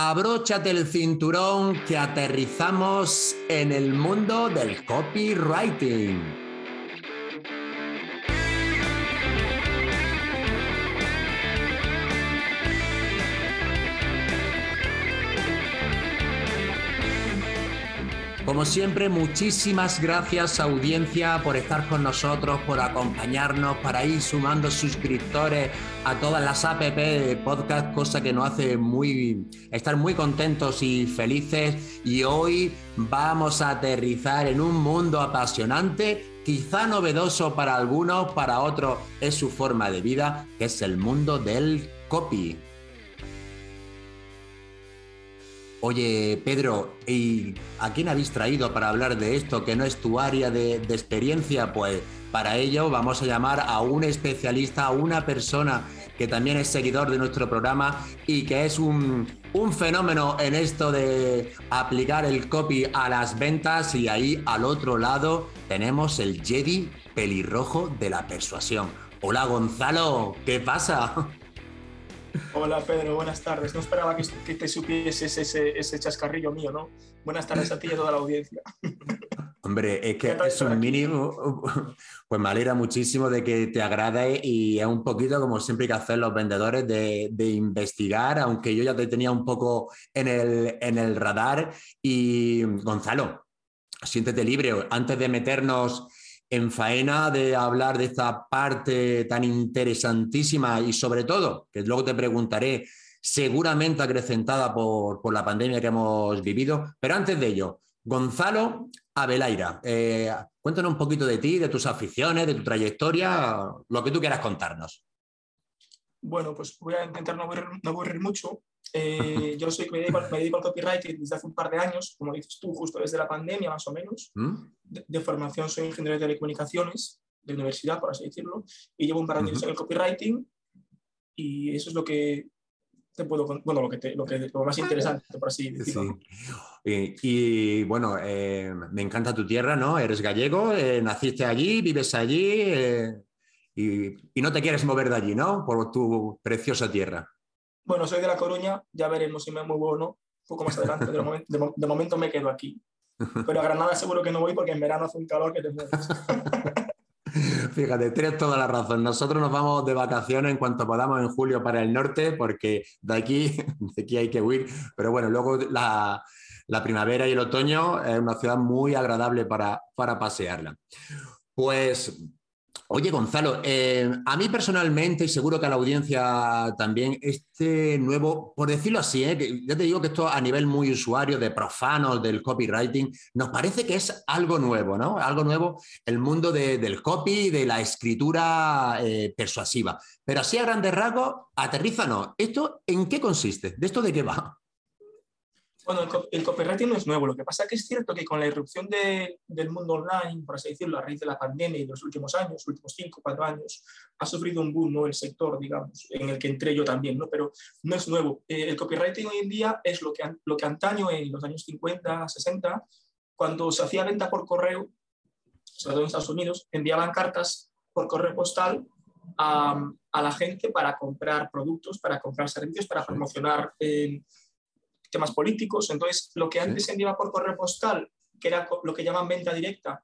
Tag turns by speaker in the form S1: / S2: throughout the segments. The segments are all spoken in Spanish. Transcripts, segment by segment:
S1: Abróchate el cinturón que aterrizamos en el mundo del copywriting. Como siempre, muchísimas gracias audiencia por estar con nosotros, por acompañarnos, para ir sumando suscriptores a todas las app de podcast, cosa que nos hace muy estar muy contentos y felices. Y hoy vamos a aterrizar en un mundo apasionante, quizá novedoso para algunos, para otros es su forma de vida, que es el mundo del copy. Oye, Pedro, ¿y a quién habéis traído para hablar de esto que no es tu área de, experiencia? Pues para ello vamos a llamar a un especialista, a una persona que también es seguidor de nuestro programa y que es un, un fenómeno en esto de aplicar el copy a las ventas y ahí al otro lado tenemos el Jedi pelirrojo de la persuasión. Hola Gonzalo, ¿qué pasa?
S2: Hola Pedro, buenas tardes. No esperaba que, te supieses ese, ese, chascarrillo mío, ¿no? Buenas tardes a ti y a toda la audiencia.
S1: Hombre, es que es un mínimo, pues me alegra muchísimo de que te agrade y es un poquito como siempre hay que hacer los vendedores de, de investigar, aunque yo ya te tenía un poco en el, en el radar. Y Gonzalo, siéntete libre. Antes de meternos en faena de hablar de esta parte tan interesantísima y sobre todo, que luego te preguntaré, seguramente acrecentada por, la pandemia que hemos vivido. Pero antes de ello, Gonzalo Abelaira, eh, cuéntanos un poquito de ti, de tus aficiones, de tu trayectoria, lo que tú quieras contarnos.
S2: Bueno, pues voy a intentar no aburrir mucho. Eh, yo soy, me, dedico, me dedico al copywriting desde hace un par de años, como dices tú, justo desde la pandemia más o menos. ¿Mm? De, formación soy ingeniero de telecomunicaciones de universidad, por así decirlo, y llevo un par de años en el copywriting y eso es lo que te puedo, bueno, lo, que lo, que, lo más interesante, por así decirlo.
S1: Y, bueno, eh, me encanta tu tierra, ¿no? Eres gallego, eh, naciste allí, vives allí y, y no te quieres mover de allí, ¿no? Por tu preciosa tierra.
S2: Bueno, soy de La Coruña, ya veremos si me muevo o no, un poco más adelante, de, momento, me quedo aquí. Pero a Granada seguro que no voy porque en verano hace un calor que te mueres.
S1: Fíjate, tienes toda la razón. Nosotros nos vamos de vacaciones en cuanto podamos en julio para el norte, porque de aquí, de aquí hay que huir. Pero bueno, luego la, la primavera y el otoño es una ciudad muy agradable para, para pasearla. Pues Oye, Gonzalo, eh, a mí personalmente, y seguro que a la audiencia también, este nuevo, por decirlo así, eh, ya te digo que esto a nivel muy usuario, de profanos del copywriting, nos parece que es algo nuevo, ¿no? Algo nuevo, el mundo del copy, de la escritura eh, persuasiva. Pero así a grandes rasgos, aterrízanos. ¿Esto en qué consiste? ¿De esto de qué va?
S2: Bueno, el, copywriting no es nuevo. Lo que pasa es que es cierto que con la irrupción del mundo online, por así decirlo, a raíz de la pandemia y de los últimos años, los últimos cinco, cuatro años, ha sufrido un boom, ¿no? El sector, digamos, en el que entré yo también, ¿no? Pero no es nuevo. Eh, el copywriting hoy en día es lo que, lo que antaño en los años 50, 60, cuando se hacía venta por correo, sobre todo en Estados Unidos, enviaban cartas por correo postal a, a la gente para comprar productos, para comprar servicios, para promocionar eh, temas políticos. Entonces, lo que antes se enviaba por correo postal, que era lo que llaman venta directa,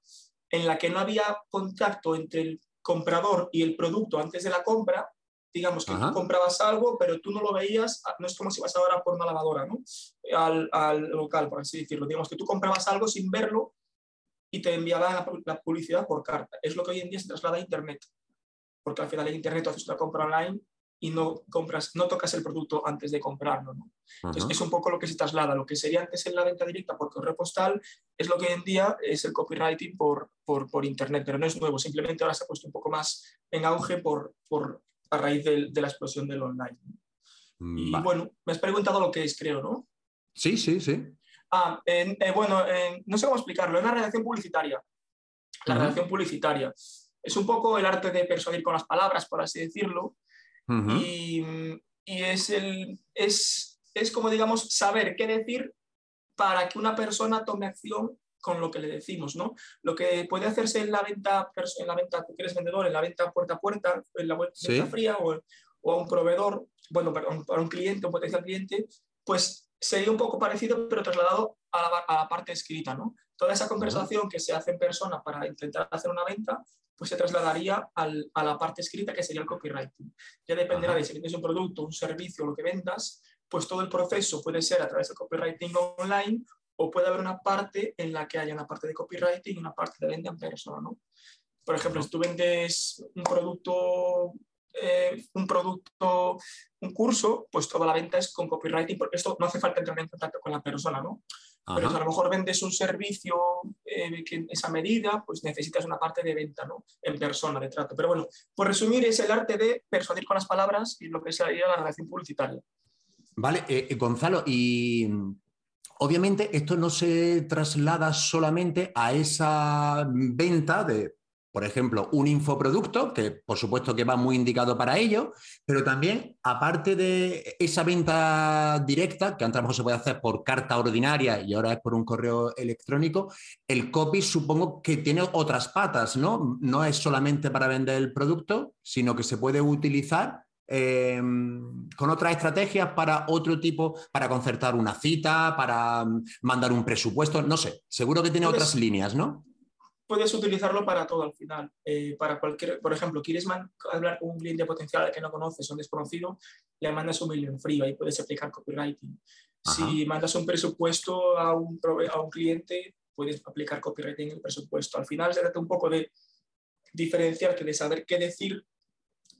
S2: en la que no había contacto entre el comprador y el producto antes de la compra, digamos que tú comprabas algo, pero tú no lo veías, ah, no es como si vas ahora por una lavadora, ¿no? Al, al local, por así decirlo. Digamos que tú comprabas algo sin verlo y te enviaba la, publicidad por carta. Es lo que hoy en día se traslada a Internet, porque al final en Internet haces una compra online y no compras, no tocas el producto antes de comprarlo. ¿no? Entonces, es un poco lo que se traslada. Lo que sería antes en la venta directa por correo postal es lo que hoy en día es el copywriting por, por, por Internet, pero no es nuevo, simplemente ahora se ha puesto un poco más en auge por, por a raíz de, de la explosión del online. Y bueno, me has preguntado lo que es, creo, ¿no?
S1: Sí, sí, sí.
S2: Ah, eh, bueno, no sé cómo explicarlo, es la redacción publicitaria. La redacción publicitaria. Es un poco el arte de persuadir con las palabras, por así decirlo, y, y, es, el, es, es como, digamos, saber qué decir para que una persona tome acción con lo que le decimos, ¿no? Lo que puede hacerse en la venta, en la venta, tú eres vendedor, en la venta puerta a puerta, en la venta fría o, o, a un proveedor, bueno, para un, para un cliente, un potencial cliente, pues sería un poco parecido, pero trasladado a la, parte escrita, ¿no? Toda esa conversación que se hace en persona para intentar hacer una venta, pues se trasladaría a la parte escrita, que sería el copywriting. Ya dependerá de si vendes un producto, un servicio, lo que vendas, pues todo el proceso puede ser a través del copywriting online o puede haber una parte en la que haya una parte de copywriting y una parte de venta en persona, ¿no? Por ejemplo, si tú vendes un producto eh, un producto, un curso, pues toda la venta es con copywriting, porque esto no hace falta entrar en contacto con la persona, ¿no? Pero si a lo mejor vendes un servicio eh, que en esa medida, pues necesitas una parte de venta, ¿no? En persona, de trato. Pero bueno, por resumir, es el arte de persuadir con las palabras y lo que sería la relación publicitaria.
S1: Vale, eh, Gonzalo, y obviamente esto no se traslada solamente a esa venta de por ejemplo, un infoproducto, que por supuesto que va muy indicado para ello, pero también, aparte de esa venta directa, que antes a lo mejor se puede hacer por carta ordinaria y ahora es por un correo electrónico, el copy supongo que tiene otras patas, ¿no? No es solamente para vender el producto, sino que se puede utilizar em, con otras estrategias para otro tipo, para concertar una cita, para mm, mandar un presupuesto, no sé, seguro que tiene otras líneas, ¿no?
S2: Puedes utilizarlo para todo al final. Eh, para cualquier, por ejemplo, quieres hablar con un cliente potencial que no conoces o desconocido, le mandas un mail en frío, ahí puedes aplicar copywriting. Si mandas un presupuesto a un, a un cliente, puedes aplicar copywriting en el presupuesto. Al final se trata un poco de diferenciar, que de saber qué decir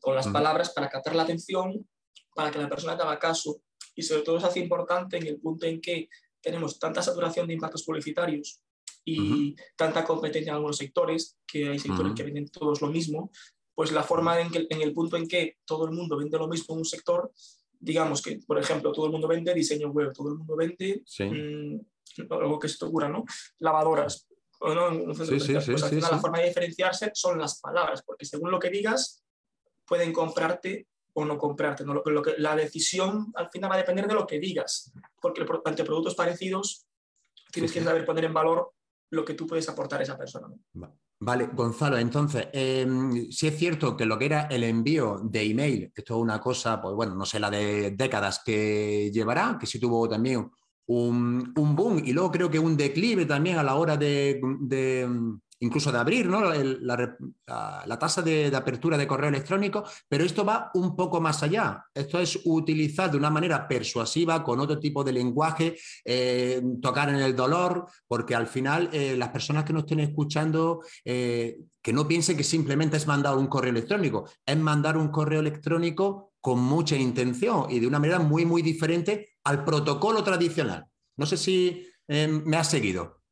S2: con las palabras para captar la atención, para que la persona te haga caso. Y sobre todo se hace importante en el punto en que tenemos tanta saturación de impactos publicitarios y tanta competencia en algunos sectores, que hay sectores que venden todos lo mismo, pues la forma en, que, en el punto en que todo el mundo vende lo mismo en un sector, digamos que, por ejemplo, todo el mundo vende diseño web, todo el mundo vende mm, algo que se te ocurra, ¿no? Lavadoras. ¿no? sí, sí, pues al final la forma de diferenciarse son las palabras, porque según lo que digas, pueden comprarte o no comprarte. ¿no? Lo, lo que, la decisión al final va a depender de lo que digas, porque ante productos parecidos tienes que saber poner en valor lo que tú puedes aportar a esa persona.
S1: Vale, Gonzalo, entonces, em, si es cierto que lo que era el envío de email, esto es una cosa, pues bueno, no sé, la de décadas que llevará, que sí tuvo también un, boom y luego creo que un declive también a la hora de incluso de abrir ¿no? la, tasa de, apertura de correo electrónico, pero esto va un poco más allá. Esto es utilizar de una manera persuasiva, con otro tipo de lenguaje, eh, tocar en el dolor, porque al final eh, las personas que nos estén escuchando, eh, que no piensen que simplemente es mandar un correo electrónico, es mandar un correo electrónico con mucha intención y de una manera muy, muy diferente al protocolo tradicional. No sé si me has seguido.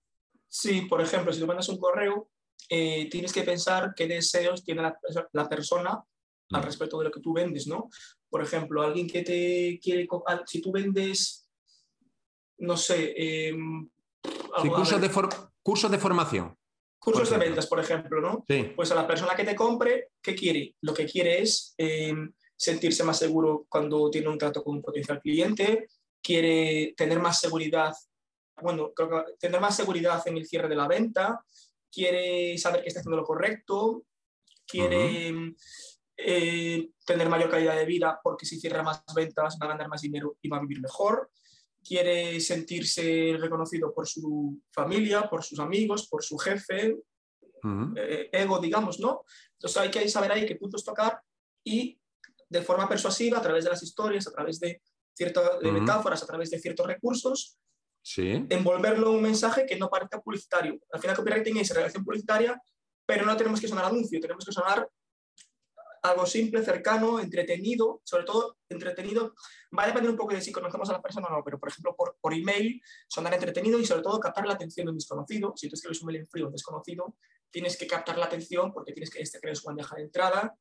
S2: Sí, por ejemplo, si tú mandas un correo, eh, tienes que pensar qué deseos tiene la, persona al mm. respecto de lo que tú vendes, ¿no? Por ejemplo, alguien que te quiere, si tú vendes, no sé, em,
S1: cursos, de cursos de formación.
S2: Cursos de ventas, por ejemplo, ¿no? Sí. Pues a la persona que te compre, ¿qué quiere? Lo que quiere es em, sentirse más seguro cuando tiene un trato con un potencial cliente, quiere tener más seguridad bueno, creo que tener más seguridad en el cierre de la venta, quiere saber que está haciendo lo correcto, quiere eh, tener mayor calidad de vida porque si cierra más ventas va a ganar más dinero y va a vivir mejor, quiere sentirse reconocido por su familia, por sus amigos, por su jefe, eh, ego, digamos, ¿no? Entonces hay que saber ahí qué puntos tocar y de forma persuasiva, a través de las historias, a través de, ciertas metáforas, a través de ciertos recursos, envolverlo en un mensaje que no parezca publicitario. Al final, copywriting es relación publicitaria, pero no tenemos que sonar anuncio, tenemos que sonar algo simple, cercano, entretenido, sobre todo entretenido. Va a depender un poco de si conocemos a la persona o no, pero por ejemplo, por, por email, sonar entretenido y sobre todo captar la atención de un desconocido. Si tú escribes un mail en frío a un desconocido, tienes que captar la atención porque tienes que este crear su bandeja de entrada,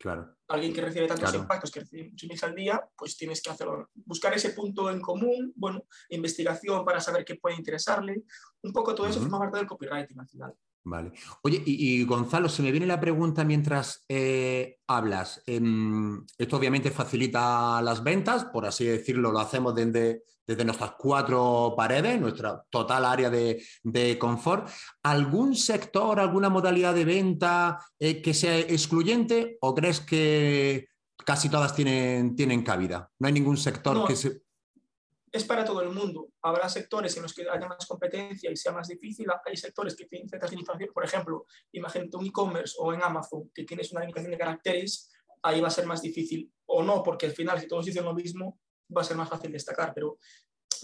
S1: Claro.
S2: Alguien que recibe tantos impactos, que recibe muchos emails al día, pues tienes que hacerlo. Buscar ese punto en común, bueno, investigación para saber qué puede interesarle. Un poco todo eso forma parte del copywriting al final.
S1: Vale. Oye, y, Gonzalo, se me viene la pregunta mientras eh, hablas. Em, esto obviamente facilita las ventas, por así decirlo, lo hacemos desde, desde nuestras cuatro paredes, nuestra total área de, confort. ¿Algún sector, alguna modalidad de venta eh, que sea excluyente o crees que casi todas tienen, tienen cabida? No hay ningún sector que se...
S2: es para todo el mundo. Habrá sectores en los que haya más competencia y sea más difícil. Hay sectores que tienen ciertas limitaciones. Por ejemplo, imagínate un e-commerce o en Amazon que tienes una limitación de caracteres, ahí va a ser más difícil. O no, porque al final, si todos dicen lo mismo, va a ser más fácil destacar. Pero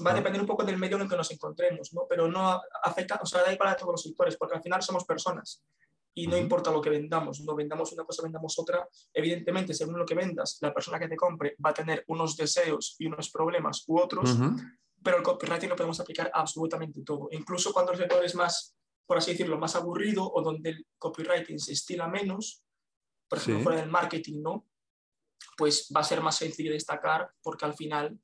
S2: va a depender un poco del medio en el que nos encontremos, ¿no? Pero no afecta, o sea, da igual a todos los sectores, porque al final somos personas y no importa lo que vendamos, no vendamos una cosa, vendamos otra, evidentemente, según lo que vendas, la persona que te compre va a tener unos deseos y unos problemas u otros, pero el copywriting lo podemos aplicar a absolutamente todo, incluso cuando el sector es más, por así decirlo, más aburrido o donde el copywriting se estila menos, por ejemplo, fuera del marketing, ¿no? Pues va a ser más sencillo destacar porque al final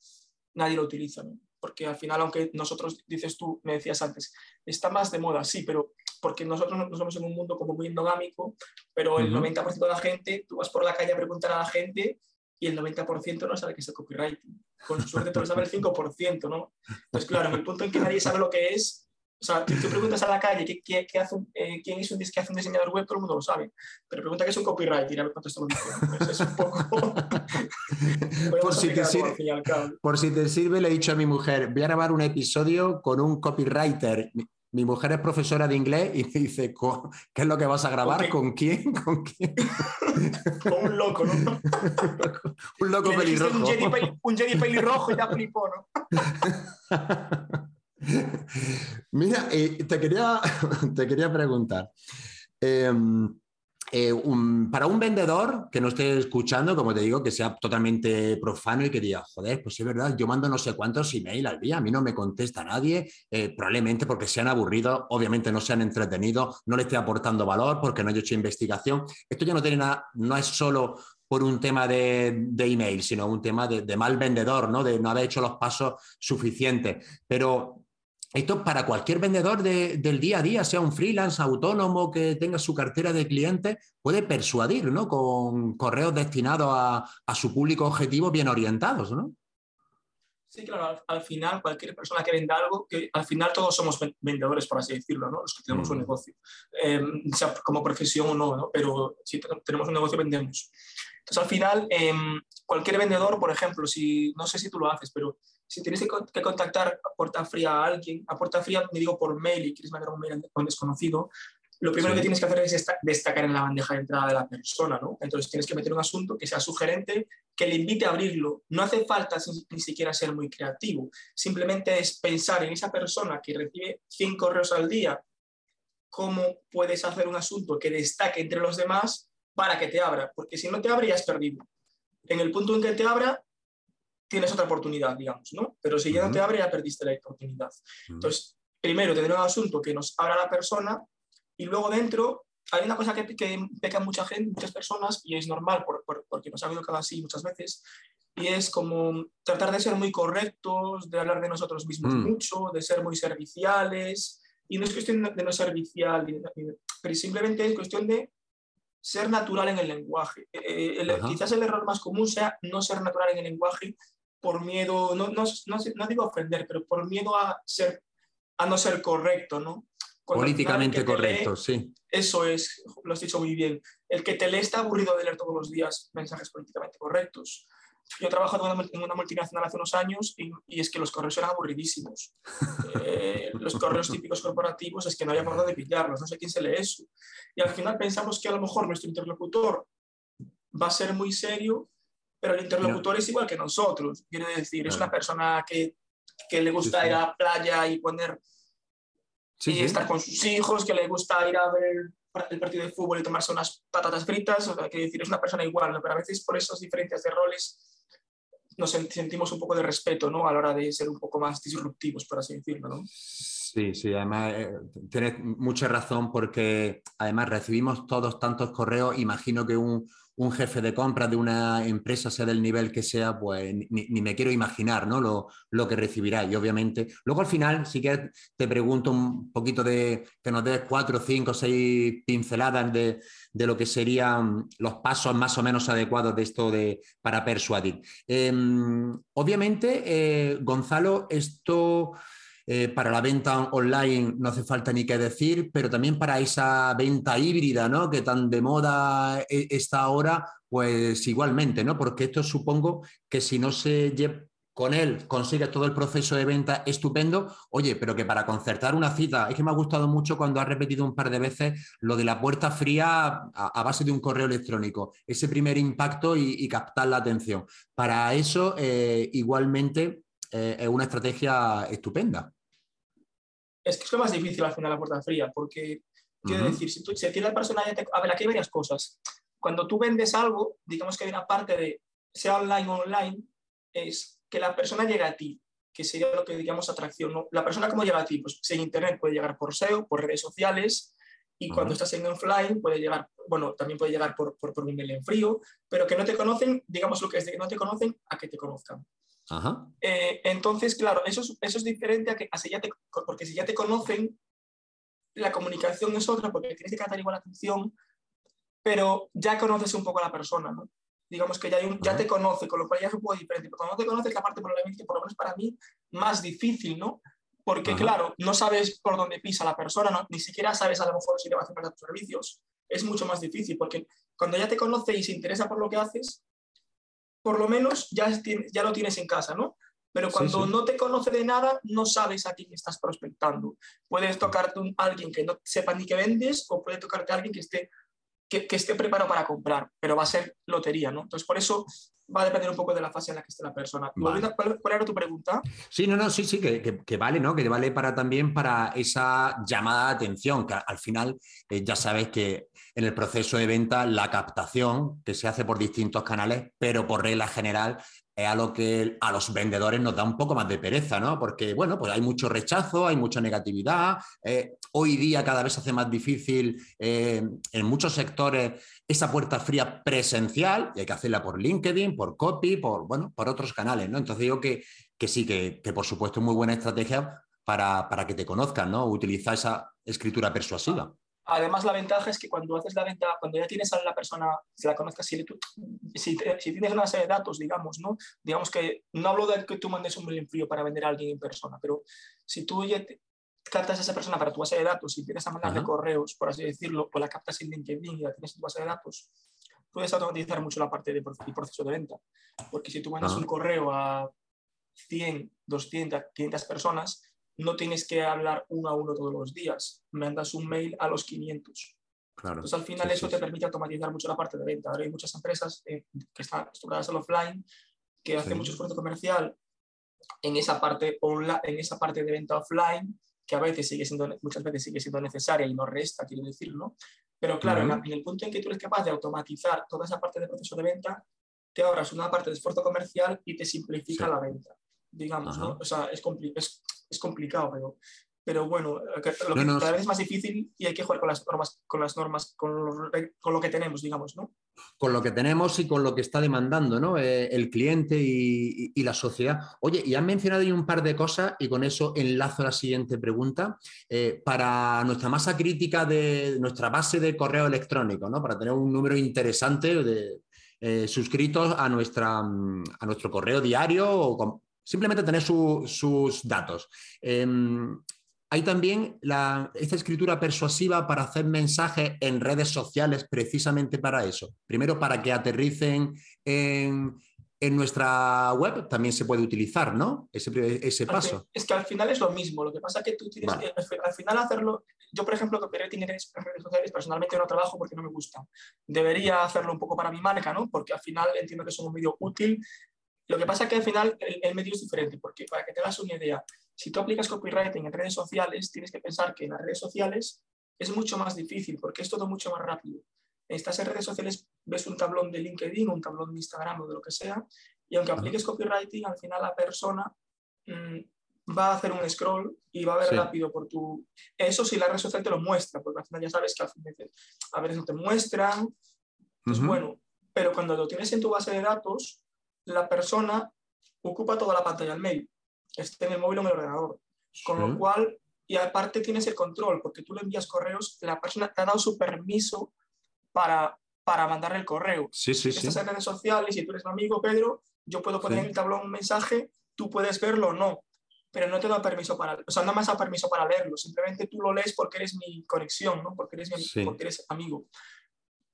S2: nadie lo utiliza, ¿no? Porque al final, aunque nosotros, dices tú, me decías antes, está más de moda, sí, pero porque nosotros no somos en un mundo como muy endogámico, pero el 90% de la gente, tú vas por la calle a preguntar a la gente y el 90% no sabe qué es el copywriting. Con suerte tú sabe el 5%, ¿no? Pues claro, en el punto en que nadie sabe lo que es, o sea, tú, preguntas a la calle ¿qué, qué, qué hace eh, quién es un, qué hace un diseñador web, todo el mundo lo sabe. Pero pregunta qué es un copywriter, a ver cuánto estamos diciendo. Pues es un poco...
S1: por, si te sirve, por si te sirve, le he dicho a mi mujer, voy a grabar un episodio con un copywriter mi mujer es profesora de inglés y me dice, ¿qué es lo que vas a grabar? ¿Con quién? ¿Con quién?
S2: Con un loco, ¿no?
S1: un loco pelirrojo.
S2: Un Jedi, pelirrojo y ya flipó, ¿no?
S1: Mira, eh, te, quería, te quería preguntar. Em, eh, para un vendedor que no esté escuchando, como te digo, que sea totalmente profano y que diga, joder, pues es verdad, yo mando no sé cuántos emails al día, a mí no me contesta nadie, eh, probablemente porque se han aburrido, obviamente no se han entretenido, no le estoy aportando valor porque no he hecho investigación. Esto ya no tiene nada, no es solo por un tema de, email, sino un tema de, de, mal vendedor, ¿no? de no haber hecho los pasos suficientes. Pero esto para cualquier vendedor del día a día, sea un freelance autónomo que tenga su cartera de clientes, puede persuadir ¿no? con correos destinados a, su público objetivo bien orientados. ¿no?
S2: Sí, claro, al, final cualquier persona que venda algo, que al final todos somos vendedores, por así decirlo, ¿no? los que tenemos un mm. negocio, em, sea como profesión o no, ¿no? pero si tenemos un negocio vendemos. Entonces al final em, cualquier vendedor, por ejemplo, si no sé si tú lo haces, pero si tienes que, contactar a puerta fría a alguien, a puerta fría me digo por mail y quieres mandar un mail a un desconocido, lo primero que tienes que hacer es destacar en la bandeja de entrada de la persona, ¿no? Entonces tienes que meter un asunto que sea sugerente, que le invite a abrirlo. No hace falta ni siquiera ser muy creativo, simplemente es pensar en esa persona que recibe 100 correos al día, cómo puedes hacer un asunto que destaque entre los demás para que te abra, porque si no te abre ya has perdido. En el punto en que te abra, tienes otra oportunidad, digamos, ¿no? Pero si ya no te abre, ya perdiste la oportunidad. Entonces, primero tener un asunto que nos abra la persona y luego dentro hay una cosa que, que peca mucha gente, muchas personas, y es normal porque nos ha habido cada así muchas veces, y es como tratar de ser muy correctos, de hablar de nosotros mismos mm. mucho, de ser muy serviciales, y no es cuestión de no servicial, pero simplemente es cuestión de ser natural en el lenguaje. Eh, quizás el error más común sea no ser natural en el lenguaje por miedo, no, no, no, no, digo ofender, pero por miedo a, ser, a no ser correcto, ¿no?
S1: Políticamente correcto, sí.
S2: Eso es, lo has dicho muy bien. El que te lee está aburrido de leer todos los días mensajes políticamente correctos. Yo he trabajado en una multinacional hace unos años y, es que los correos eran aburridísimos. Eh, los correos típicos corporativos es que no había por dónde pillarlos, no sé quién se lee eso. Y al final pensamos que a lo mejor nuestro interlocutor va a ser muy serio pero el interlocutor es igual que nosotros. Quiero decir, es una persona que, que le gusta ir a la playa y poner y estar con sus hijos, que le gusta ir a ver el partido de fútbol y tomarse unas patatas fritas. O sea, quiero decir, es una persona igual, pero a veces por esas diferencias de roles nos sentimos un poco de respeto ¿no? a la hora de ser un poco más disruptivos, por así decirlo. ¿no?
S1: Sí, sí, además eh, tienes mucha razón porque además recibimos todos tantos correos, imagino que un, un jefe de compra de una empresa, sea del nivel que sea, pues ni, me quiero imaginar ¿no? lo, lo, que recibirá. Y obviamente, luego al final, si que te pregunto un poquito de que nos des cuatro, cinco, seis pinceladas de, de lo que serían los pasos más o menos adecuados de esto de, para persuadir. Em, obviamente, eh, Gonzalo, esto eh, para la venta online no hace falta ni qué decir, pero también para esa venta híbrida, ¿no? Que tan de moda e, está ahora, pues igualmente, ¿no? Porque esto supongo que si no se con él consigues todo el proceso de venta estupendo. Oye, pero que para concertar una cita, es que me ha gustado mucho cuando has repetido un par de veces lo de la puerta fría a, base de un correo electrónico, ese primer impacto y, captar la atención. Para eso, eh, igualmente, eh, es una estrategia estupenda.
S2: Es que es lo más difícil al final la puerta fría, porque quiero decir, si, tú, si la persona ya te... A ver, aquí hay varias cosas. Cuando tú vendes algo, digamos que hay una parte de, sea online o online, es que la persona llegue a ti, que sería lo que digamos atracción. ¿no? La persona cómo llega a ti, pues en internet puede llegar por SEO, por redes sociales, y cuando estás en offline puede llegar, bueno, también puede llegar por, por, por, un email en frío, pero que no te conocen, digamos lo que es de que no te conocen a que te conozcan. Eh, entonces, claro, eso es, eso es diferente a que así ya te, porque si ya te conocen, la comunicación es otra, porque tienes que captar igual la atención, pero ya conoces un poco a la persona, ¿no? digamos que ya, hay un, ya te conoce, con lo cual ya es un poco diferente. Pero cuando no te conoces, la parte probablemente, por lo menos para mí, más difícil, ¿no? Porque, claro, no sabes por dónde pisa la persona, ¿no? ni siquiera sabes a lo mejor si le va a hacer tus servicios. Es mucho más difícil, porque cuando ya te conoce y se interesa por lo que haces, por lo menos ya, ya lo tienes en casa, ¿no? Pero cuando no te conoce de nada, no sabes a quién estás prospectando. Puedes tocarte a alguien que no sepa ni qué vendes o puede tocarte a alguien que esté que, esté preparado para comprar, pero va a ser lotería, ¿no? Entonces, por eso va a depender un poco de la fase en la que esté la persona. ¿Cuál, era tu pregunta?
S1: Sí, no, no, sí, sí, que, vale, ¿no? Que vale para también para esa llamada de atención, que al final eh, ya sabes que en el proceso de venta la captación que se hace por distintos canales, pero por regla general es a lo que a los vendedores nos da un poco más de pereza, ¿no? Porque, bueno, pues hay mucho rechazo, hay mucha negatividad. Eh, hoy día cada vez se hace más difícil eh, en muchos sectores esa puerta fría presencial y hay que hacerla por LinkedIn, por copy, por, bueno, por otros canales, ¿no? Entonces digo que, que sí, que, que, por supuesto es muy buena estrategia para, para que te conozcan, ¿no? Utilizar esa escritura persuasiva.
S2: Además, la ventaja es que cuando haces la venta, cuando ya tienes a la persona, si la conozcas, si, si, tienes una serie de datos, digamos, ¿no? Digamos que no hablo de que tú mandes un mail frío para vender a alguien en persona, pero si tú ya captas a esa persona para tu base de datos y tienes a mandarle correos, por así decirlo, o la captas en LinkedIn y la tienes en tu base de datos, puedes automatizar mucho la parte del proceso de venta. Porque si tú mandas un correo a 100, 200, 500 personas, no tienes que hablar uno a uno todos los días, mandas un mail a los 500. Claro. Entonces al final eso te permite automatizar mucho la parte de venta. Ahora hay muchas empresas eh, que están acostumbradas al offline, que hacen mucho esfuerzo comercial en esa, parte online, en esa parte de venta offline, que a veces sigue siendo, muchas veces sigue siendo necesaria y no resta, quiero decir, ¿no? Pero claro, en, el punto en que tú eres capaz de automatizar toda esa parte del proceso de venta, te ahorras una parte de esfuerzo comercial y te simplifica la venta digamos, ¿no? O sea, es, es, es complicado, pero, pero bueno, lo que cada vez es más difícil y hay que jugar con las normas, con las normas, con lo, con lo, que tenemos, digamos, ¿no?
S1: Con lo que tenemos y con lo que está demandando, ¿no? Eh, el cliente y, y, la sociedad. Oye, y han mencionado ahí un par de cosas y con eso enlazo a la siguiente pregunta. Eh, para nuestra masa crítica de nuestra base de correo electrónico, ¿no? Para tener un número interesante de eh, suscritos a, nuestra, a nuestro correo diario o Simplemente tener sus datos. Em, hay también esta escritura persuasiva para hacer mensajes en redes sociales precisamente para eso. Primero, para que aterricen en, nuestra web también se puede utilizar, ¿no? Ese, ese paso.
S2: Es que al final es lo mismo. Lo que pasa es que tú tienes que, al final hacerlo. Yo, por ejemplo, copywriting en redes sociales personalmente no trabajo porque no me gusta. Debería hacerlo un poco para mi marca, ¿no? Porque al final entiendo que es un medio útil lo que pasa es que al final el, medio es diferente, porque para que te hagas una idea, si tú aplicas copywriting en redes sociales, tienes que pensar que en las redes sociales es mucho más difícil, porque es todo mucho más rápido. Estás en redes sociales, ves un tablón de LinkedIn, un tablón de Instagram o de lo que sea, y aunque apliques copywriting, al final la persona mm, va a hacer un scroll y va a ver rápido por tu... Eso sí, la red social te lo muestra, porque al final ya sabes que al final a veces no te muestran. Entonces, bueno, pero cuando lo tienes en tu base de datos, la persona ocupa toda la pantalla del mail, esté en el móvil o en el ordenador. Con lo cual, y aparte tienes el control, porque tú le envías correos, la persona te ha dado su permiso para, para mandar el correo.
S1: Sí, sí,
S2: Estás en redes sociales y tú eres mi amigo, Pedro, yo puedo poner en el tablón un mensaje, tú puedes verlo o no, pero no te da permiso para, o sea, no me da permiso para leerlo, simplemente tú lo lees porque eres mi conexión, ¿no? porque, eres mi, porque eres amigo.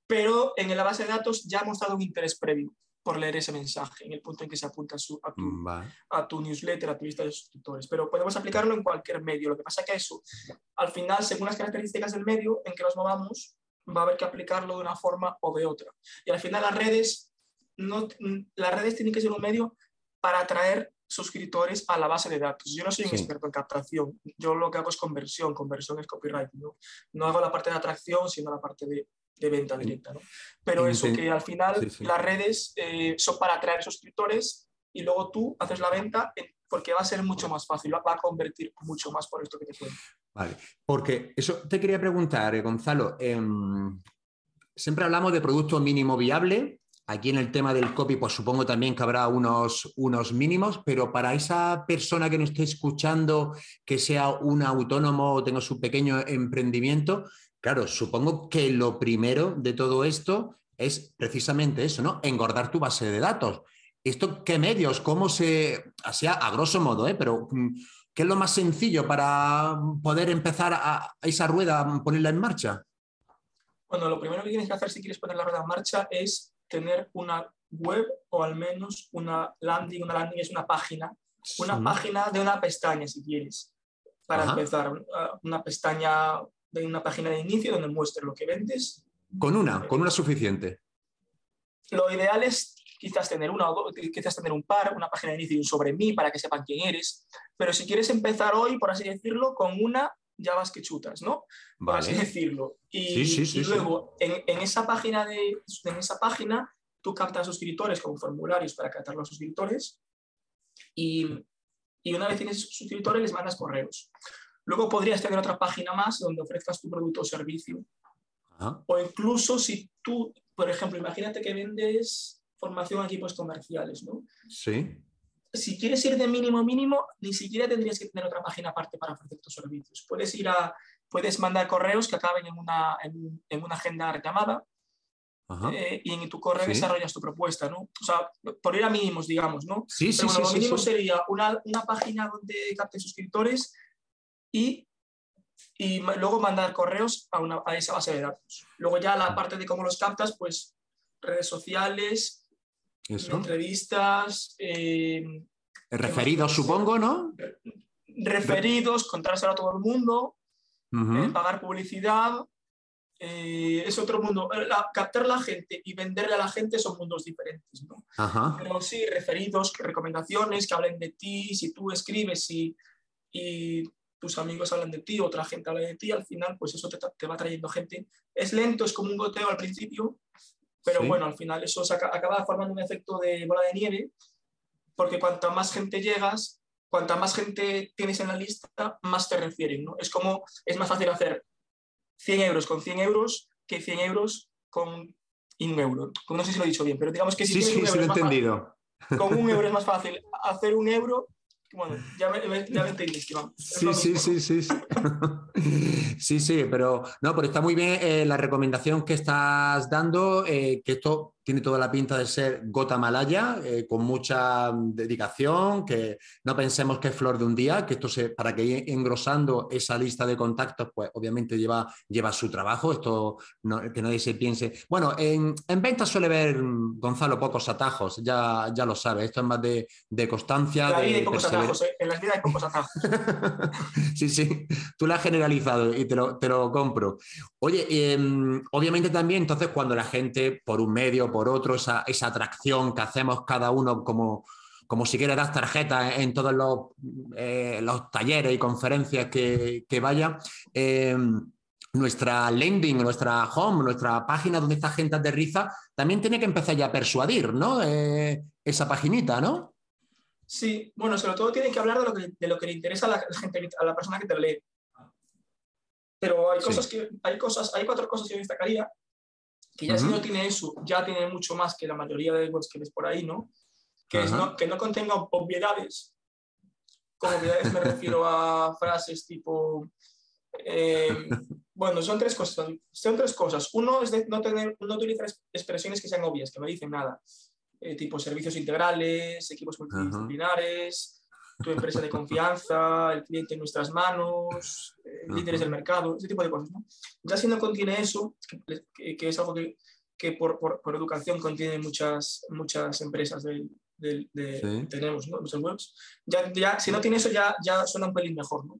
S2: Pero en la base de datos ya hemos dado un interés previo. Por leer ese mensaje en el punto en que se apunta a, su, a, tu, a, tu, newsletter, a tu lista de suscriptores. Pero podemos aplicarlo en cualquier medio. Lo que pasa es que eso, al final, según las características del medio en que nos movamos, va a haber que aplicarlo de una forma o de otra. Y al final las redes, no, las redes tienen que ser un medio para atraer suscriptores a la base de datos. Yo no soy un experto en captación, yo lo que hago es conversión, conversión es copyright, ¿no? no hago la parte de atracción, sino la parte de, de venta directa. ¿no? Pero eso que al final las redes eh, son para atraer suscriptores y luego tú haces la venta porque va a ser mucho más fácil, va a convertir mucho más por esto que te cuento.
S1: Vale, porque eso te quería preguntar, eh, Gonzalo. Em, siempre hablamos de producto mínimo viable. Aquí en el tema del copy, pues supongo también que habrá unos, unos mínimos, pero para esa persona que nos esté escuchando, que sea un autónomo o tenga su pequeño emprendimiento, claro, supongo que lo primero de todo esto es precisamente eso, ¿no? Engordar tu base de datos. ¿Esto qué medios? ¿Cómo se...? Así a, grosso modo, ¿eh? Pero mm, ¿qué es lo más sencillo para poder empezar a, esa rueda, a ponerla en marcha?
S2: Bueno, lo primero que tienes que hacer si quieres poner la rueda en marcha es tener una web o al menos una landing. Una landing es una página, una página de una pestaña si quieres, para empezar. Una pestaña de una página de inicio donde muestre lo que vendes.
S1: Con una, con una suficiente.
S2: Lo ideal es quizás tener una o quizás tener un par, una página de inicio y un sobre mí para que sepan quién eres. Pero si quieres empezar hoy, por así decirlo, con una, ya vas que chutas, ¿no? Por así decirlo. Y, luego, en, esa página de, en esa página, tú captas suscriptores con formularios para captar los suscriptores y, y una vez tienes suscriptores les mandas correos. Luego podrías tener otra página más donde ofrezcas tu producto o servicio. O incluso si tú, por ejemplo, imagínate que vendes formación a equipos comerciales, ¿no?
S1: Sí.
S2: Si quieres ir de mínimo mínimo, ni siquiera tendrías que tener otra página aparte para ofrecer tus servicios. Puedes ir a, puedes mandar correos que acaben en una, en, una agenda llamada eh, y en tu correo desarrollas tu propuesta, ¿no? O sea, por ir a mínimos, digamos, ¿no?
S1: Sí, sí,
S2: Pero
S1: bueno,
S2: lo mínimo sería una, una, página donde capte suscriptores y, y luego mandar correos a, una, a esa base de datos. Luego ya la parte de cómo los captas, pues redes sociales, entrevistas. Eh,
S1: referidos, supongo, ¿no?
S2: Referidos, contárselo a todo el mundo, eh, pagar publicidad. Eh, es otro mundo. captar a la gente y venderle a la gente son mundos diferentes, ¿no? Pero sí, referidos, recomendaciones que hablen de ti, si tú escribes y, y tus amigos hablan de ti, otra gente habla de ti, al final, pues eso te, te va trayendo gente. Es lento, es como un goteo al principio, pero bueno, al final eso acaba formando un efecto de bola de nieve, porque cuanta más gente llegas, cuanta más gente tienes en la lista, más te refieren. ¿no? Es como, es más fácil hacer 100 euros con 100 euros que 100 euros con un euro. No sé si lo he dicho bien, pero digamos que si
S1: sí, sí, sí, lo he entendido.
S2: con un euro es más fácil hacer un euro bueno, ya me, ya me entendiste,
S1: Sí, sí, sí, sí, sí. sí, sí, pero no, pero está muy bien eh, la recomendación que estás dando, eh, que esto tiene toda la pinta de ser gota malaya, eh, con mucha dedicación, que no pensemos que es flor de un día, que esto se, para que ir engrosando esa lista de contactos, pues obviamente lleva, lleva su trabajo, esto que nadie se piense. Bueno, en, en venta suele ver, Gonzalo, pocos atajos, ya, ya lo sabes, esto es más de, de constancia.
S2: En hay pocos atajos, ¿eh? en la vida hay pocos atajos.
S1: sí, sí, tú la has generalizado y te lo, te lo compro. Oye, em, obviamente también, entonces, cuando la gente por un medio, por otro, esa, atracción que hacemos cada uno como, como si quiere dar tarjetas en todos los, eh, los talleres y conferencias que, que vaya. Em, nuestra landing, nuestra home, nuestra página donde esta gente aterriza, también tiene que empezar ya a persuadir, ¿no? Eh, esa paginita, ¿no?
S2: Sí, bueno, sobre todo tiene que hablar de lo que, de lo que le interesa a la, gente, a la persona que te lee. Pero hay cosas que, hay cosas, hay cuatro cosas que yo destacaría que ya si no tiene eso, ya tiene mucho más que la mayoría de webs que ves por ahí, ¿no? Que, es no, que no contenga obviedades. Con obviedades me refiero a frases tipo... Eh, bueno, son tres cosas. Son tres cosas. Uno es de no, tener, no utilizar expresiones que sean obvias, que no dicen nada. Eh, tipo servicios integrales, equipos multidisciplinares, tu empresa de confianza, el cliente en nuestras manos, eh, líderes del mercado, ese tipo de cosas. ¿no? Ya si no contiene eso, que, es algo que, que por, por, educación contiene muchas, muchas empresas de, tenemos, ¿no? Muchas webs. Ya, ya, si no tiene eso, ya, ya suena un pelín mejor, ¿no?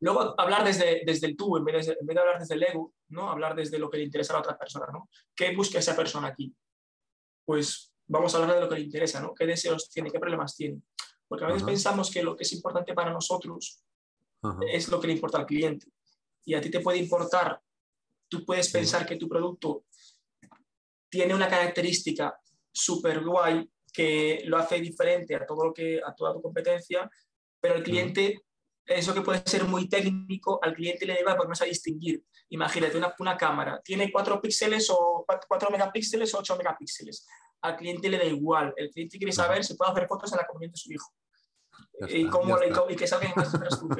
S2: Luego, hablar desde, desde el tú, en vez, de, en vez de hablar desde el ego, ¿no? Hablar desde lo que le interesa a la otra persona, ¿no? ¿Qué busca esa persona aquí? Pues vamos a hablar de lo que le interesa, ¿no? ¿Qué deseos tiene? ¿Qué problemas tiene? Porque a veces pensamos que lo que es importante para nosotros es lo que le importa al cliente. Y a ti te puede importar, tú puedes pensar que tu producto tiene una característica súper guay que lo hace diferente a, todo lo que, a toda tu competencia, pero el cliente, eso que puede ser muy técnico, al cliente le da igual porque no a distinguir. Imagínate, una, una cámara, tiene 4 píxeles o 4 megapíxeles o 8 megapíxeles al cliente le da igual. El cliente quiere saber si puede hacer fotos en la comunión de su hijo. y, cómo y, que salga en más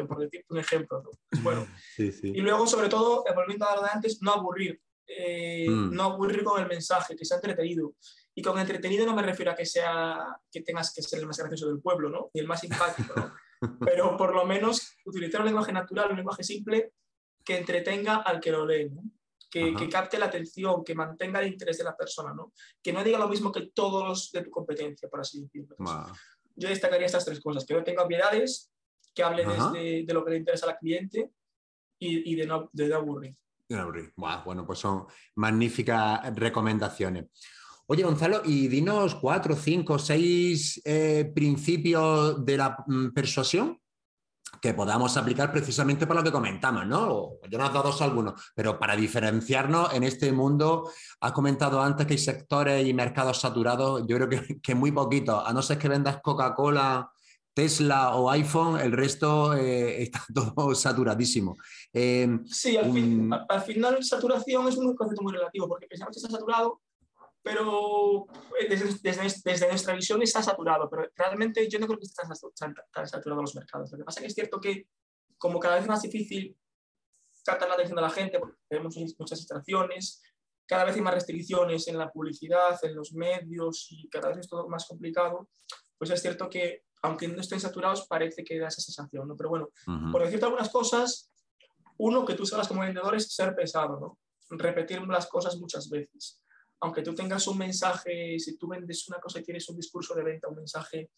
S2: por decirte un ejemplo. Bueno, Y luego, sobre todo, eh, volviendo a lo de antes, no aburrir. Eh, mm. No aburrir con el mensaje, que sea entretenido. Y con entretenido no me refiero a que, sea, que tengas que ser el más gracioso del pueblo, ¿no? Ni el más simpático, ¿no? Pero por lo menos utilizar un lenguaje natural, un lenguaje simple que entretenga al que lo lee, ¿no? que, capte la atención, que mantenga el interés de la persona, ¿no? Que no diga lo mismo que todos los de tu competencia, por así decirlo. Yo destacaría estas tres cosas, que no tenga obviedades, que hable de lo que le interesa al cliente y, de, no, de aburrir.
S1: De aburrir. bueno, pues son magníficas recomendaciones. Oye, Gonzalo, y dinos cuatro, cinco, seis eh, principios de la mm, persuasión que podamos aplicar precisamente para lo que comentamos, ¿no? Yo no has dado algunos, pero para diferenciarnos en este mundo, has comentado antes que hay sectores y mercados saturados, yo creo que, que muy poquito, a no ser que vendas Coca-Cola, Tesla o iPhone, el resto eh, está todo saturadísimo.
S2: Em, sí, al, fin, al, final saturación es un concepto muy relativo, porque pensamos que está saturado, pero eh, desde, nuestra visión está saturado, pero realmente yo no creo que estén tan, saturados los mercados. Lo que pasa es que es cierto que como cada vez es más difícil captar la atención de la gente, porque tenemos muchas distracciones, cada vez hay más restricciones en la publicidad, en los medios y cada vez es todo más complicado, pues es cierto que aunque no estén saturados parece que da esa sensación, ¿no? Pero bueno, por decirte algunas cosas, uno que tú sabes como vendedor es ser pesado, ¿no? Repetir las cosas muchas veces aunque tú tengas un mensaje, si tú vendes una cosa y tienes un discurso de venta, un mensaje,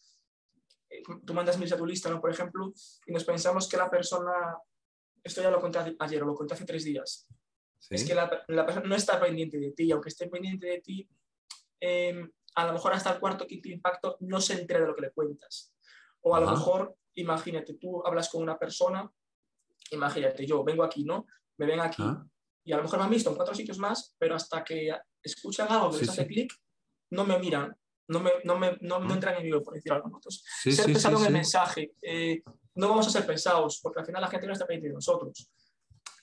S2: eh, tú mandas mails a tu lista, ¿no? Por ejemplo, y nos pensamos que la persona, esto ya lo conté ayer o lo conté hace tres días, es que la, persona no está pendiente de ti, aunque esté pendiente de ti, em, a lo mejor hasta el cuarto quinto impacto no se entera de lo que le cuentas. O a lo mejor, imagínate, tú hablas con una persona, imagínate, yo vengo aquí, ¿no? Me ven aquí y a lo mejor me han visto en cuatro sitios más, pero hasta que escuchan algo que les hace clic, no me miran, no, me, no, me, no, no, entran en vivo, por decir algo. Entonces, ser pesado en el mensaje, eh, no vamos a ser pesados, porque al final la gente no está pendiente de nosotros.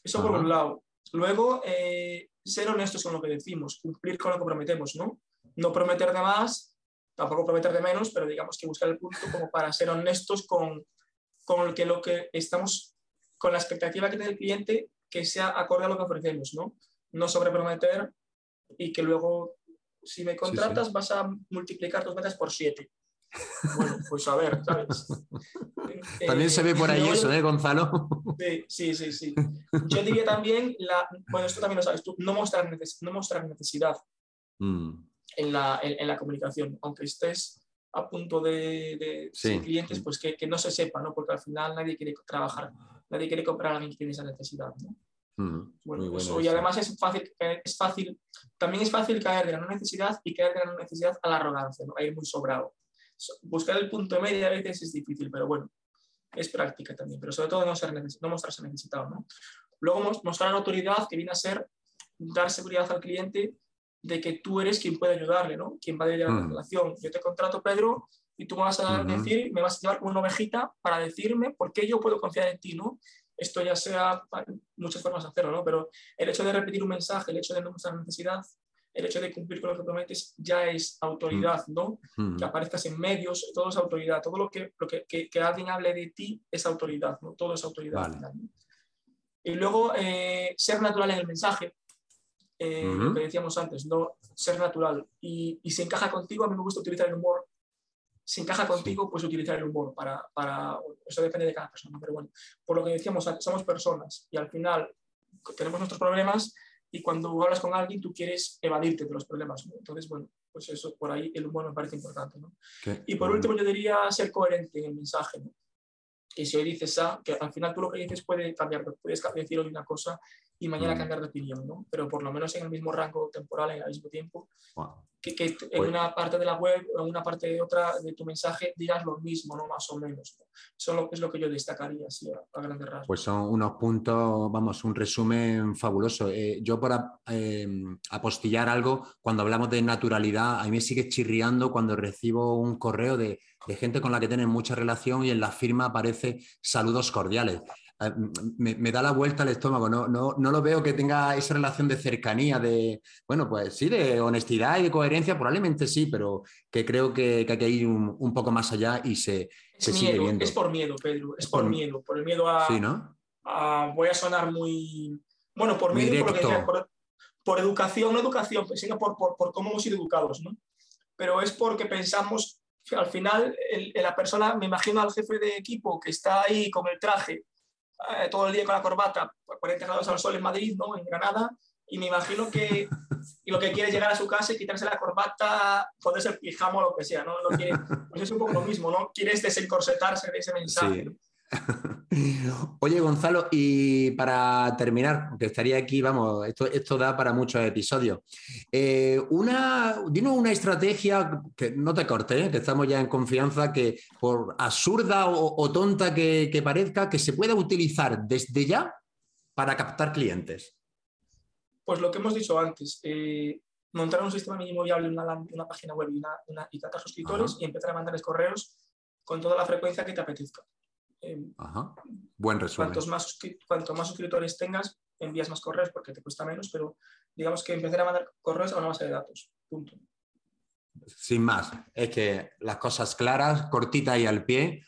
S2: Eso por un lado. Luego, eh, ser honestos con lo que decimos, cumplir con lo que prometemos, ¿no? No prometer de más, tampoco prometer de menos, pero digamos que buscar el punto como para ser honestos con, con que lo que estamos, con la expectativa que tiene el cliente que sea acorde a lo que ofrecemos, ¿no? No sobreprometer y que luego, si me contratas, vas a multiplicar tus ventas por siete. Bueno, pues a ver, ¿sabes?
S1: También se ve por ahí eso, ¿eh, Gonzalo?
S2: Sí, sí, sí, Yo diría también, la, bueno, esto también lo sabes tú, no mostrar, no mostrar necesidad mm. en, la, en, la, comunicación, aunque estés a punto de, de clientes, pues que, que, no se sepa, ¿no? Porque al final nadie quiere trabajar nadie quiere comprar a alguien que tiene esa necesidad. Bueno, pues, y además es fácil, es fácil, también es fácil caer de la no necesidad y caer de la no necesidad a la arrogancia, ¿no? a ir muy sobrado. Buscar el punto medio a veces es difícil, pero bueno, es práctica también, pero sobre todo no, ser no mostrarse necesitado. ¿no? Luego mostrar la autoridad que viene a ser dar seguridad al cliente de que tú eres quien puede ayudarle, ¿no? Quien va a llevar la relación. Yo te contrato, Pedro, y tú me vas a decir, me vas a llevar una ovejita para decirme por qué yo puedo confiar en ti, ¿no? Esto ya sea, muchas formas de hacerlo, ¿no? Pero el hecho de repetir un mensaje, el hecho de no mostrar necesidad, el hecho de cumplir con lo que prometes ya es autoridad, ¿no? Que aparezcas en medios, todo es autoridad. Todo lo que, lo que, que, alguien hable de ti es autoridad, ¿no? Todo es autoridad. Y luego, eh, ser natural en el mensaje, eh, lo que decíamos antes, ¿no? Ser natural. Y, y si encaja contigo, a mí me gusta utilizar el humor si encaja contigo, pues utilizar el humor para, para, Eso depende de cada persona, pero bueno, por lo que decíamos, somos personas y al final tenemos nuestros problemas y cuando hablas con alguien tú quieres evadirte de los problemas. Entonces, bueno, pues eso por ahí el humor me parece importante. ¿no? Y por último yo diría ser coherente en el mensaje. ¿no? que si hoy dices A, que al final tú lo que dices puede cambiar, puedes decir hoy una cosa y mañana mm. cambiar de opinión, ¿no? Pero por lo menos en el mismo rango temporal, en el mismo tiempo, que, que, en pues una parte de la web o en una parte de otra de tu mensaje digas lo mismo, ¿no? Más o menos. Eso es lo que yo destacaría, así, a, grandes rasgos.
S1: Pues son unos puntos, vamos, un resumen fabuloso. Eh, yo por eh, apostillar algo, cuando hablamos de naturalidad, a mí me sigue chirriando cuando recibo un correo de, de gente con la que tienen mucha relación y en la firma aparece saludos cordiales. Me, da la vuelta al estómago. No, no, no, lo veo que tenga esa relación de cercanía, de, bueno, pues sí, de honestidad y de coherencia, probablemente sí, pero que creo que, que hay que ir un, poco más allá y se, se sigue viendo.
S2: Es por miedo, Pedro, es por, miedo, por el miedo a,
S1: sí, ¿no?
S2: Voy a sonar muy. Bueno, por miedo por, por, por, educación, no educación, pues, sino por, por, cómo hemos sido educados, ¿no? Pero es porque pensamos al final la persona, me imagino al jefe de equipo que está ahí con el traje eh, todo el día con la corbata, 40 grados al sol en Madrid, ¿no? en Granada, y me imagino que y lo que quiere es llegar a su casa y quitarse la corbata, ponerse el pijama o lo que sea, ¿no? quiere, pues es un poco lo mismo, ¿no? Quieres desencorsetarse de ese mensaje.
S1: Oye, Gonzalo, y para terminar, porque estaría aquí, vamos, esto, esto da para muchos episodios. Eh, una, dinos una estrategia que no te corte, ¿eh? que estamos ya en confianza, que por absurda o, tonta que, parezca, que se pueda utilizar desde ya para captar clientes.
S2: Pues lo que hemos dicho antes, eh, montar un sistema mínimo viable, una, una página web y, una, y suscriptores y empezar a mandarles correos con toda la frecuencia que te apetezca.
S1: Em, Buen resumen.
S2: Cuantos más, cuanto más suscriptores tengas, envías más correos porque te cuesta menos, pero digamos que empezar a mandar correos a una base de datos. Punto.
S1: Sin más, es que las cosas claras, cortitas y al pie,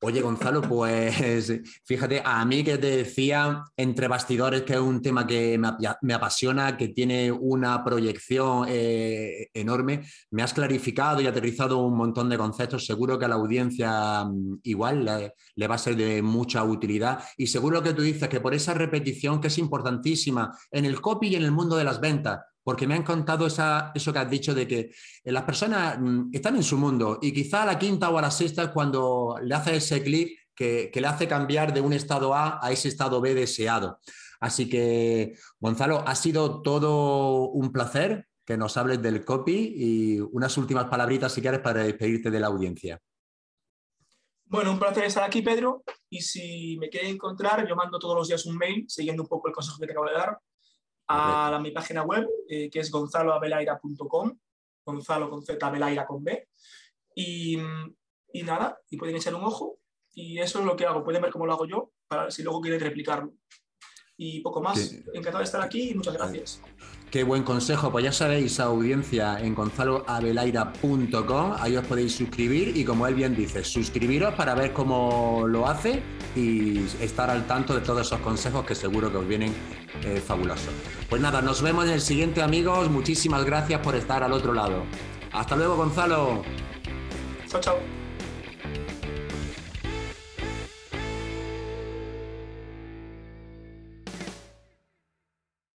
S1: Oye, Gonzalo, pues fíjate, a mí que te decía entre bastidores que es un tema que me, apasiona, que tiene una proyección eh, enorme, me has clarificado y aterrizado un montón de conceptos, seguro que a la audiencia mm, igual le, le, va a ser de mucha utilidad. Y seguro que tú dices que por esa repetición que es importantísima en el copy y en el mundo de las ventas, porque me han contado eso que has dicho de que eh, las personas mm, están en su mundo y quizá a la quinta o a la sexta es cuando le hace ese clic que, le hace cambiar de un estado A a ese estado B deseado. Así que, Gonzalo, ha sido todo un placer que nos hables del copy y unas últimas palabritas, si quieres, para despedirte de la audiencia.
S2: Bueno, un placer estar aquí, Pedro. Y si me quieren encontrar, yo mando todos los días un mail siguiendo un poco el consejo que te acabo de dar a mi página web, eh, que es gonzaloabelaira.com, Gonzalo con Z, Abelaira con B. Y, y, nada, y pueden echar un ojo. Y eso es lo que hago. Pueden ver cómo lo hago yo, para si luego quieren replicarlo. Y poco más. Encantado de estar aquí y muchas gracias.
S1: Qué buen consejo. Pues ya sabéis, audiencia, en gonzaloabelaira.com. Ahí os podéis suscribir y, como él bien dice, suscribiros para ver cómo lo hace y estar al tanto de todos esos consejos que seguro que os vienen eh, fabulosos. Pues nada, nos vemos en el siguiente, amigos. Muchísimas gracias por estar al otro lado. Hasta luego, Gonzalo.
S2: Chao, chao.